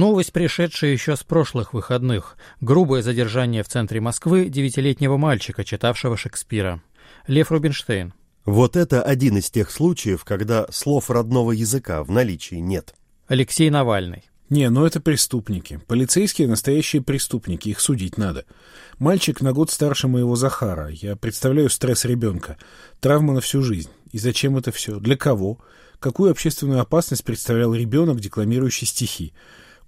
Новость, пришедшая еще с прошлых выходных. Грубое задержание в центре Москвы девятилетнего мальчика, читавшего Шекспира. Лев Рубинштейн. Вот это один из тех случаев, когда слов родного языка в наличии нет. Алексей Навальный. Не, ну это преступники. Полицейские — настоящие преступники, их судить надо. Мальчик на год старше моего Захара. Я представляю стресс ребенка. Травма на всю жизнь. И зачем это все? Для кого? Какую общественную опасность представлял ребенок, декламирующий стихи?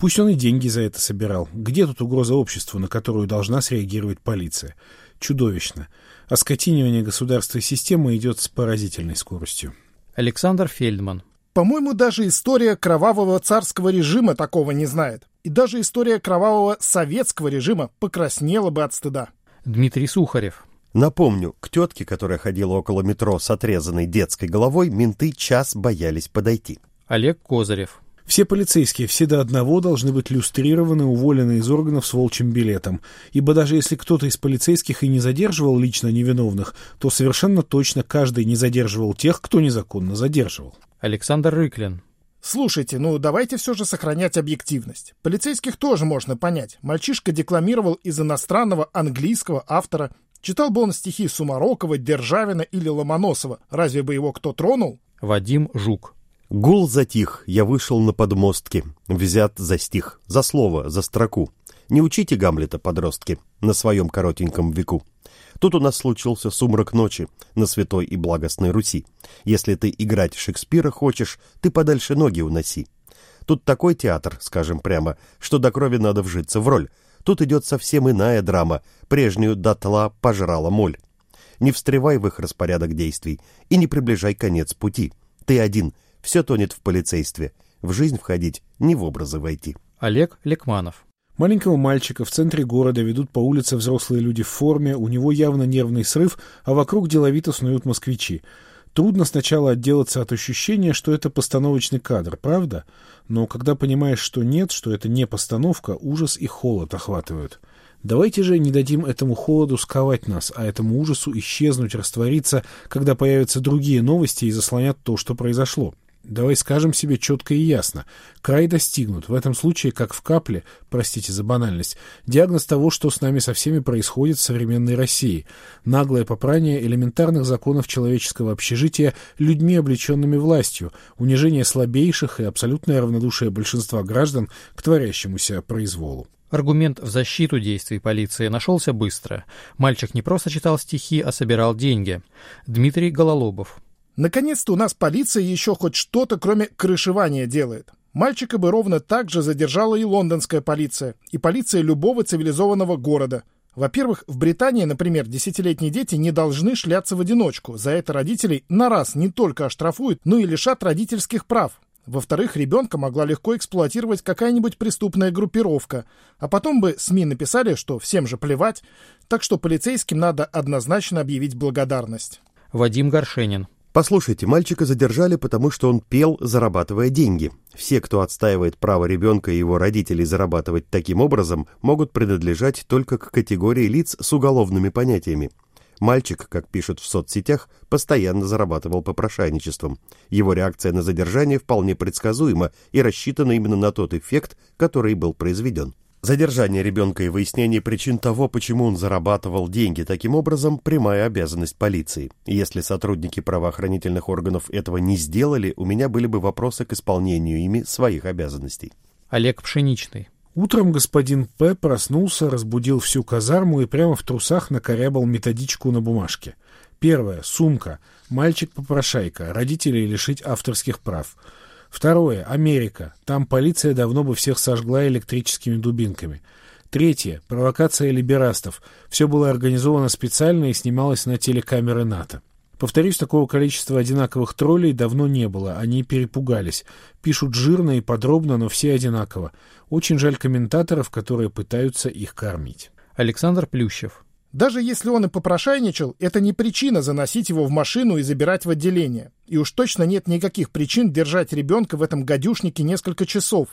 Пусть он и деньги за это собирал. Где тут угроза обществу, на которую должна среагировать полиция? Чудовищно. Оскотинивание государства и системы идет с поразительной скоростью. Александр Фельдман. По-моему, даже история кровавого царского режима такого не знает. И даже история кровавого советского режима покраснела бы от стыда. Дмитрий Сухарев. Напомню, к тетке, которая ходила около метро с отрезанной детской головой, менты час боялись подойти. Олег Козырев. Все полицейские, все до одного, должны быть люстрированы, уволены из органов с волчьим билетом. Ибо даже если кто-то из полицейских и не задерживал лично невиновных, то совершенно точно каждый не задерживал тех, кто незаконно задерживал. Александр Рыклин. Слушайте, ну давайте все же сохранять объективность. Полицейских тоже можно понять. Мальчишка декламировал из иностранного английского автора. Читал бы он стихи Сумарокова, Державина или Ломоносова. Разве бы его кто тронул? Вадим Жук. Гул затих, я вышел на подмостки, взят за стих, за слово, за строку. Не учите Гамлета, подростки, на своем коротеньком веку. Тут у нас случился сумрак ночи на святой и благостной Руси. Если ты играть Шекспира хочешь, ты подальше ноги уноси. Тут такой театр, скажем прямо, что до крови надо вжиться в роль. Тут идет совсем иная драма, прежнюю дотла пожрала моль. Не встревай в их распорядок действий и не приближай конец пути. Ты один, все тонет в полицействе. В жизнь входить, не в образы войти. Олег Лекманов. Маленького мальчика в центре города ведут по улице взрослые люди в форме, у него явно нервный срыв, а вокруг деловито снуют москвичи. Трудно сначала отделаться от ощущения, что это постановочный кадр, правда? Но когда понимаешь, что нет, что это не постановка, ужас и холод охватывают. Давайте же не дадим этому холоду сковать нас, а этому ужасу исчезнуть, раствориться, когда появятся другие новости и заслонят то, что произошло. Давай скажем себе четко и ясно. Край достигнут. В этом случае, как в капле, простите за банальность, диагноз того, что с нами со всеми происходит в современной России. Наглое попрание элементарных законов человеческого общежития людьми, облеченными властью, унижение слабейших и абсолютное равнодушие большинства граждан к творящемуся произволу. Аргумент в защиту действий полиции нашелся быстро. Мальчик не просто читал стихи, а собирал деньги. Дмитрий Гололобов. Наконец-то у нас полиция еще хоть что-то, кроме крышевания, делает. Мальчика бы ровно так же задержала и лондонская полиция, и полиция любого цивилизованного города. Во-первых, в Британии, например, десятилетние дети не должны шляться в одиночку. За это родителей на раз не только оштрафуют, но и лишат родительских прав. Во-вторых, ребенка могла легко эксплуатировать какая-нибудь преступная группировка. А потом бы СМИ написали, что всем же плевать. Так что полицейским надо однозначно объявить благодарность. Вадим Горшенин. Послушайте, мальчика задержали, потому что он пел, зарабатывая деньги. Все, кто отстаивает право ребенка и его родителей зарабатывать таким образом, могут принадлежать только к категории лиц с уголовными понятиями. Мальчик, как пишут в соцсетях, постоянно зарабатывал попрошайничеством. Его реакция на задержание вполне предсказуема и рассчитана именно на тот эффект, который был произведен. Задержание ребенка и выяснение причин того, почему он зарабатывал деньги таким образом, прямая обязанность полиции. Если сотрудники правоохранительных органов этого не сделали, у меня были бы вопросы к исполнению ими своих обязанностей. Олег Пшеничный. Утром господин П. проснулся, разбудил всю казарму и прямо в трусах накорябал методичку на бумажке. Первое. Сумка. Мальчик-попрошайка. Родителей лишить авторских прав. Второе. Америка. Там полиция давно бы всех сожгла электрическими дубинками. Третье. Провокация либерастов. Все было организовано специально и снималось на телекамеры НАТО. Повторюсь, такого количества одинаковых троллей давно не было. Они перепугались. Пишут жирно и подробно, но все одинаково. Очень жаль комментаторов, которые пытаются их кормить. Александр Плющев. Даже если он и попрошайничал, это не причина заносить его в машину и забирать в отделение. И уж точно нет никаких причин держать ребенка в этом гадюшнике несколько часов.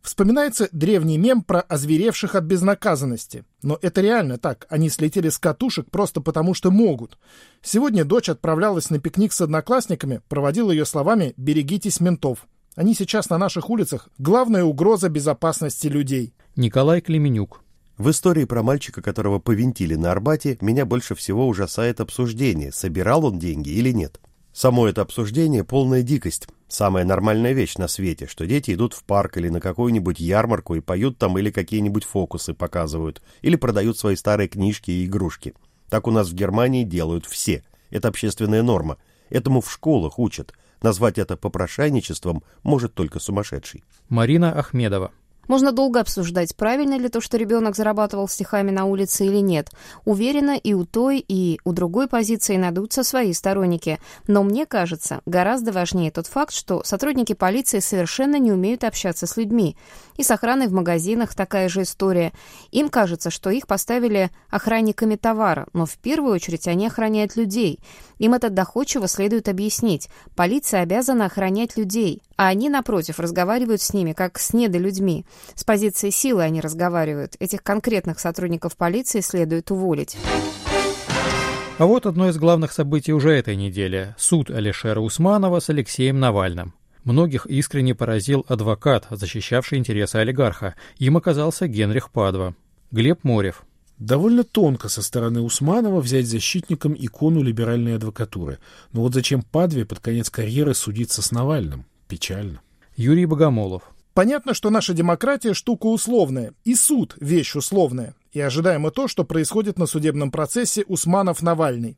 Вспоминается древний мем про озверевших от безнаказанности. Но это реально так. Они слетели с катушек просто потому, что могут. Сегодня дочь отправлялась на пикник с одноклассниками, проводила ее словами «берегитесь ментов». Они сейчас на наших улицах главная угроза безопасности людей. Николай Клеменюк. В истории про мальчика, которого повинтили на Арбате, меня больше всего ужасает обсуждение, собирал он деньги или нет. Само это обсуждение – полная дикость. Самая нормальная вещь на свете, что дети идут в парк или на какую-нибудь ярмарку и поют там или какие-нибудь фокусы показывают, или продают свои старые книжки и игрушки. Так у нас в Германии делают все. Это общественная норма. Этому в школах учат. Назвать это попрошайничеством может только сумасшедший. Марина Ахмедова. Можно долго обсуждать, правильно ли то, что ребенок зарабатывал стихами на улице или нет. Уверена, и у той, и у другой позиции найдутся свои сторонники. Но мне кажется, гораздо важнее тот факт, что сотрудники полиции совершенно не умеют общаться с людьми. И с охраной в магазинах такая же история. Им кажется, что их поставили охранниками товара, но в первую очередь они охраняют людей. Им это доходчиво следует объяснить. Полиция обязана охранять людей, а они, напротив, разговаривают с ними, как с недолюдьми. С позиции силы они разговаривают. Этих конкретных сотрудников полиции следует уволить. А вот одно из главных событий уже этой недели – суд Алишера Усманова с Алексеем Навальным. Многих искренне поразил адвокат, защищавший интересы олигарха. Им оказался Генрих Падва. Глеб Морев. Довольно тонко со стороны Усманова взять защитником икону либеральной адвокатуры. Но вот зачем Падве под конец карьеры судиться с Навальным? Печально. Юрий Богомолов. Понятно, что наша демократия штука условная, и суд – вещь условная, и ожидаемо то, что происходит на судебном процессе Усманов-Навальный.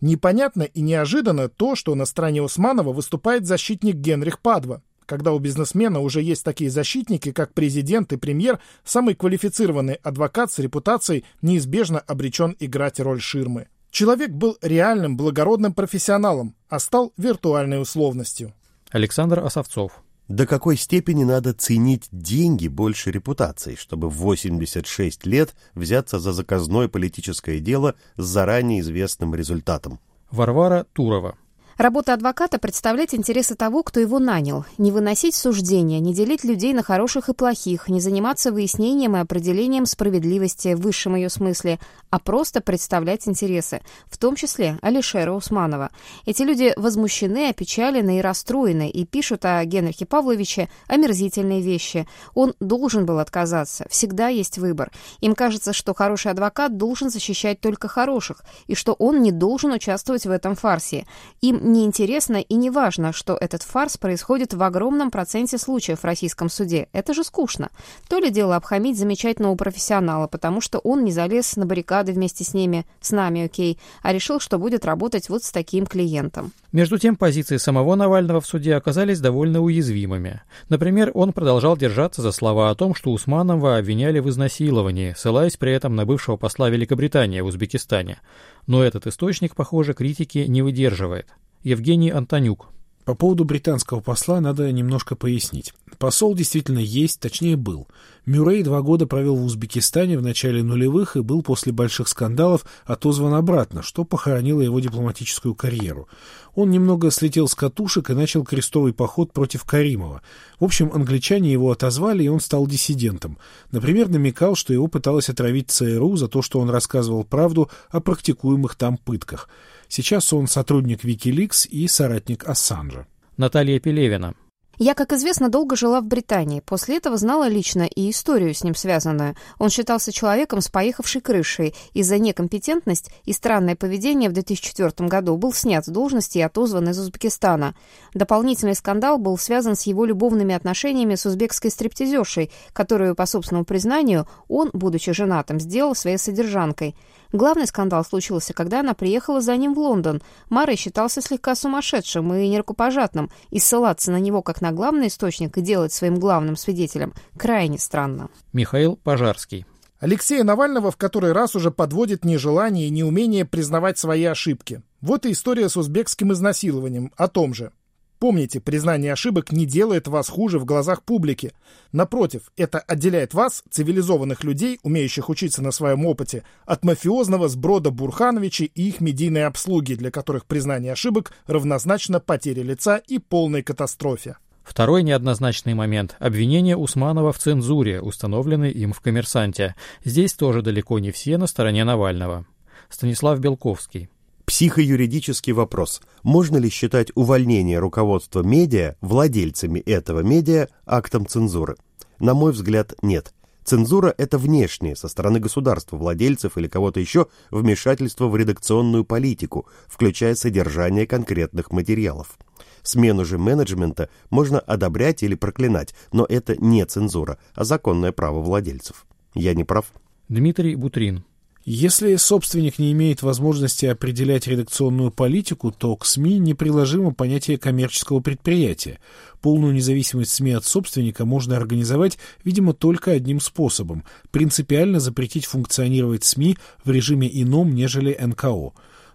Непонятно и неожиданно то, что на стороне Усманова выступает защитник Генрих Падва. Когда у бизнесмена уже есть такие защитники, как президент и премьер, самый квалифицированный адвокат с репутацией неизбежно обречен играть роль ширмы. Человек был реальным благородным профессионалом, а стал виртуальной условностью. Александр Осовцов. До какой степени надо ценить деньги больше репутации, чтобы в 86 лет взяться за заказное политическое дело с заранее известным результатом? Варвара Турова. Работа адвоката – представлять интересы того, кто его нанял, не выносить суждения, не делить людей на хороших и плохих, не заниматься выяснением и определением справедливости в высшем ее смысле, а просто представлять интересы, в том числе Алишера Усманова. Эти люди возмущены, опечалены и расстроены, и пишут о Генрихе Павловиче омерзительные вещи. Он должен был отказаться, всегда есть выбор. Им кажется, что хороший адвокат должен защищать только хороших, и что он не должен участвовать в этом фарсе. Им неинтересно и не важно, что этот фарс происходит в огромном проценте случаев в российском суде. Это же скучно. То ли дело обхамить замечательного профессионала, потому что он не залез на баррикады вместе с ними, с нами, окей, а решил, что будет работать вот с таким клиентом. Между тем, позиции самого Навального в суде оказались довольно уязвимыми. Например, он продолжал держаться за слова о том, что Усманова обвиняли в изнасиловании, ссылаясь при этом на бывшего посла Великобритании в Узбекистане. Но этот источник, похоже, критики не выдерживает. Евгений Антонюк. По поводу британского посла надо немножко пояснить. Посол действительно есть, точнее был. Мюррей два года провел в Узбекистане в начале нулевых и был после больших скандалов отозван обратно, что похоронило его дипломатическую карьеру. Он немного слетел с катушек и начал крестовый поход против Каримова. В общем, англичане его отозвали, и он стал диссидентом. Например, намекал, что его пыталась отравить ЦРУ за то, что он рассказывал правду о практикуемых там пытках. Сейчас он сотрудник Wikileaks и соратник Ассанжа. Наталья Пелевина. Я, как известно, долго жила в Британии. После этого знала лично и историю с ним связанную. Он считался человеком с поехавшей крышей. Из-за некомпетентность и странное поведение в 2004 году был снят с должности и отозван из Узбекистана. Дополнительный скандал был связан с его любовными отношениями с узбекской стриптизершей, которую, по собственному признанию, он, будучи женатым, сделал своей содержанкой. Главный скандал случился, когда она приехала за ним в Лондон. Марой считался слегка сумасшедшим и нерукопожатным, и ссылаться на него как на главный источник и делать своим главным свидетелем крайне странно. Михаил Пожарский. Алексея Навального в который раз уже подводит нежелание и неумение признавать свои ошибки. Вот и история с узбекским изнасилованием о том же. Помните, признание ошибок не делает вас хуже в глазах публики. Напротив, это отделяет вас, цивилизованных людей, умеющих учиться на своем опыте, от мафиозного сброда Бурхановича и их медийной обслуги, для которых признание ошибок равнозначно потере лица и полной катастрофе. Второй неоднозначный момент – обвинение Усманова в цензуре, установленной им в «Коммерсанте». Здесь тоже далеко не все на стороне Навального. Станислав Белковский. Психоюридический вопрос. Можно ли считать увольнение руководства медиа владельцами этого медиа актом цензуры? На мой взгляд, нет. Цензура – это внешнее, со стороны государства, владельцев или кого-то еще, вмешательство в редакционную политику, включая содержание конкретных материалов. Смену же менеджмента можно одобрять или проклинать, но это не цензура, а законное право владельцев. Я не прав? Дмитрий Бутрин. Если собственник не имеет возможности определять редакционную политику, то к СМИ неприложимо понятие коммерческого предприятия. Полную независимость СМИ от собственника можно организовать, видимо, только одним способом – принципиально запретить функционировать СМИ в режиме ином, нежели НКО.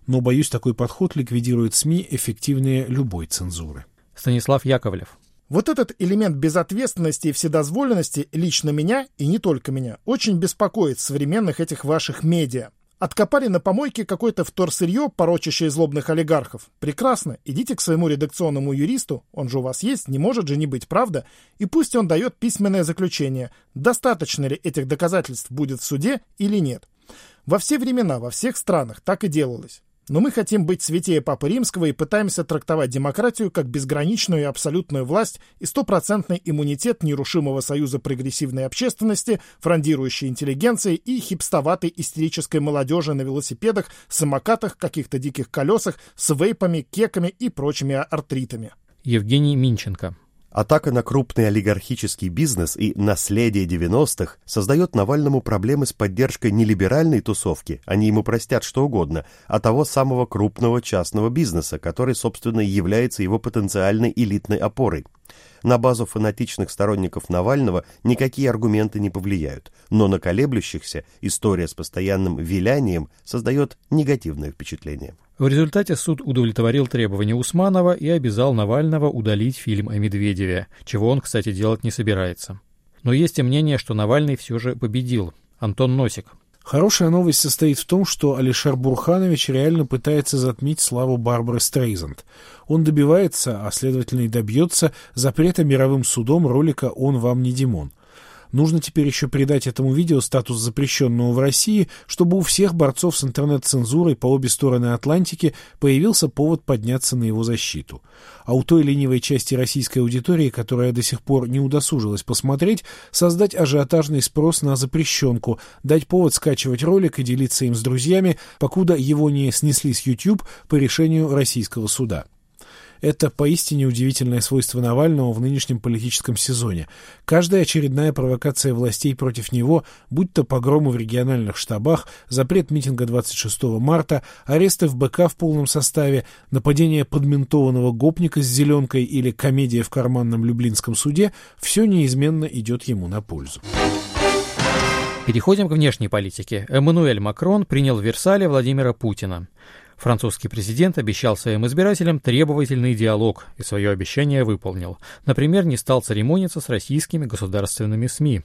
Но, боюсь, такой подход ликвидирует СМИ эффективнее любой цензуры. Станислав Яковлев. Вот этот элемент безответственности и вседозволенности лично меня, и не только меня, очень беспокоит современных этих ваших медиа. Откопали на помойке какое-то вторсырье, порочащее злобных олигархов. Прекрасно, идите к своему редакционному юристу, он же у вас есть, не может же не быть, правда? И пусть он дает письменное заключение, достаточно ли этих доказательств будет в суде или нет. Во все времена, во всех странах так и делалось. Но мы хотим быть святее Папы Римского и пытаемся трактовать демократию как безграничную и абсолютную власть и стопроцентный иммунитет нерушимого союза прогрессивной общественности, фрондирующей интеллигенции и хипстоватой истерической молодежи на велосипедах, самокатах, каких-то диких колесах, с вейпами, кеками и прочими артритами. Евгений Минченко. Атака на крупный олигархический бизнес и наследие 90-х создает Навальному проблемы с поддержкой не либеральной тусовки, они ему простят что угодно, а того самого крупного частного бизнеса, который, собственно, является его потенциальной элитной опорой. На базу фанатичных сторонников Навального никакие аргументы не повлияют, но на колеблющихся история с постоянным вилянием создает негативное впечатление. В результате суд удовлетворил требования Усманова и обязал Навального удалить фильм о Медведеве, чего он, кстати, делать не собирается. Но есть и мнение, что Навальный все же победил. Антон Носик. Хорошая новость состоит в том, что Алишер Бурханович реально пытается затмить славу Барбары Стрейзанд. Он добивается, а следовательно и добьется, запрета мировым судом ролика «Он вам не Димон». Нужно теперь еще придать этому видео статус запрещенного в России, чтобы у всех борцов с интернет-цензурой по обе стороны Атлантики появился повод подняться на его защиту. А у той ленивой части российской аудитории, которая до сих пор не удосужилась посмотреть, создать ажиотажный спрос на запрещенку, дать повод скачивать ролик и делиться им с друзьями, покуда его не снесли с YouTube по решению российского суда. Это поистине удивительное свойство Навального в нынешнем политическом сезоне. Каждая очередная провокация властей против него, будь то погромы в региональных штабах, запрет митинга 26 марта, аресты в БК в полном составе, нападение подментованного гопника с зеленкой или комедия в карманном люблинском суде, все неизменно идет ему на пользу. Переходим к внешней политике. Эммануэль Макрон принял в Версале Владимира Путина. Французский президент обещал своим избирателям требовательный диалог и свое обещание выполнил. Например, не стал церемониться с российскими государственными СМИ.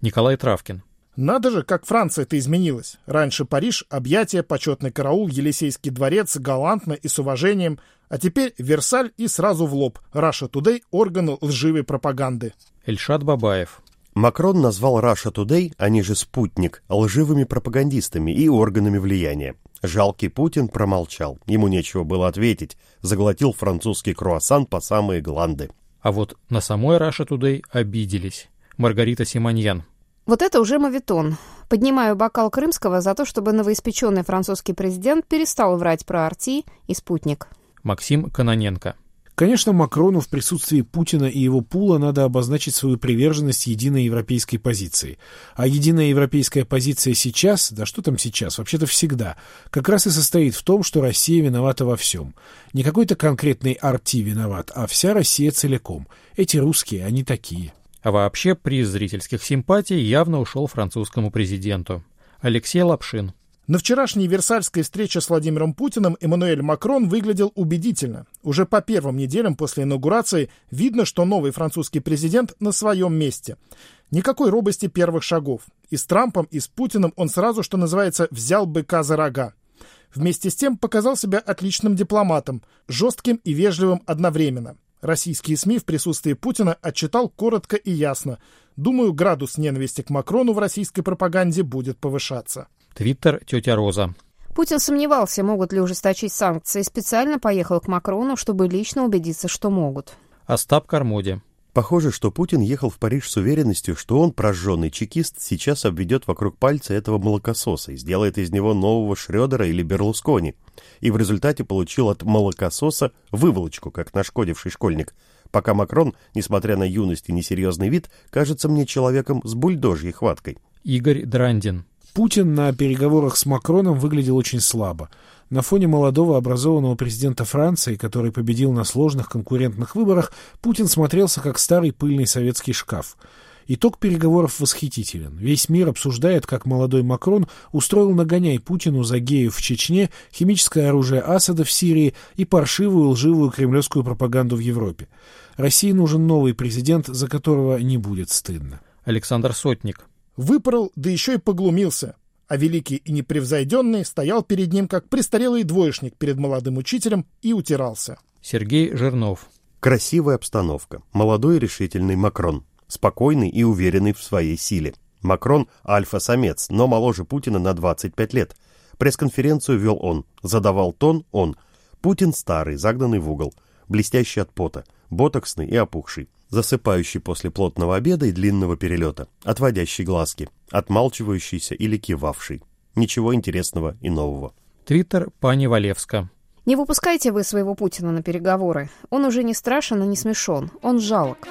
Николай Травкин. Надо же, как Франция-то изменилась. Раньше Париж, объятия, почетный караул, Елисейский дворец, галантно и с уважением. А теперь Версаль и сразу в лоб. Раша Тудей – органы лживой пропаганды. Эльшат Бабаев. Макрон назвал Russia Today, они же «Спутник», лживыми пропагандистами и органами влияния. Жалкий Путин промолчал, ему нечего было ответить, заглотил французский круассан по самые гланды. А вот на самой Russia Today обиделись. Маргарита Симоньян. Вот это уже мавитон. Поднимаю бокал крымского за то, чтобы новоиспеченный французский президент перестал врать про Арти и спутник. Максим Каноненко. Конечно, Макрону в присутствии Путина и его пула надо обозначить свою приверженность единой европейской позиции. А единая европейская позиция сейчас, да что там сейчас, вообще-то всегда, как раз и состоит в том, что Россия виновата во всем. Не какой-то конкретный арти виноват, а вся Россия целиком. Эти русские, они такие. А вообще приз зрительских симпатий явно ушел французскому президенту. Алексей Лапшин. На вчерашней Версальской встрече с Владимиром Путиным Эммануэль Макрон выглядел убедительно. Уже по первым неделям после инаугурации видно, что новый французский президент на своем месте. Никакой робости первых шагов. И с Трампом, и с Путиным он сразу, что называется, взял быка за рога. Вместе с тем показал себя отличным дипломатом, жестким и вежливым одновременно. Российские СМИ в присутствии Путина отчитал коротко и ясно. Думаю, градус ненависти к Макрону в российской пропаганде будет повышаться. Твиттер тетя Роза. Путин сомневался, могут ли ужесточить санкции, специально поехал к Макрону, чтобы лично убедиться, что могут. Остап Кармоди. Похоже, что Путин ехал в Париж с уверенностью, что он, прожженный чекист, сейчас обведет вокруг пальца этого молокососа и сделает из него нового Шредера или Берлускони, и в результате получил от молокососа выволочку, как нашкодивший школьник, пока Макрон, несмотря на юность и несерьезный вид, кажется мне человеком с бульдожьей хваткой. Игорь Драндин. Путин на переговорах с Макроном выглядел очень слабо. На фоне молодого образованного президента Франции, который победил на сложных конкурентных выборах, Путин смотрелся как старый пыльный советский шкаф. Итог переговоров восхитителен. Весь мир обсуждает, как молодой Макрон устроил нагоняй Путину за геев в Чечне, химическое оружие Асада в Сирии и паршивую лживую кремлевскую пропаганду в Европе. России нужен новый президент, за которого не будет стыдно. Александр Сотник. Выпорол, да еще и поглумился. А великий и непревзойденный стоял перед ним, как престарелый двоечник перед молодым учителем, и утирался. Сергей Жирнов. Красивая обстановка. Молодой решительный Макрон. Спокойный и уверенный в своей силе. Макрон – альфа-самец, но моложе Путина на 25 лет. Пресс-конференцию вел он. Задавал тон он. Путин старый, загнанный в угол. Блестящий от пота. Ботоксный и опухший засыпающий после плотного обеда и длинного перелета, отводящий глазки, отмалчивающийся или кивавший. Ничего интересного и нового. Твиттер Пани Валевска. Не выпускайте вы своего Путина на переговоры. Он уже не страшен и не смешон. Он жалок.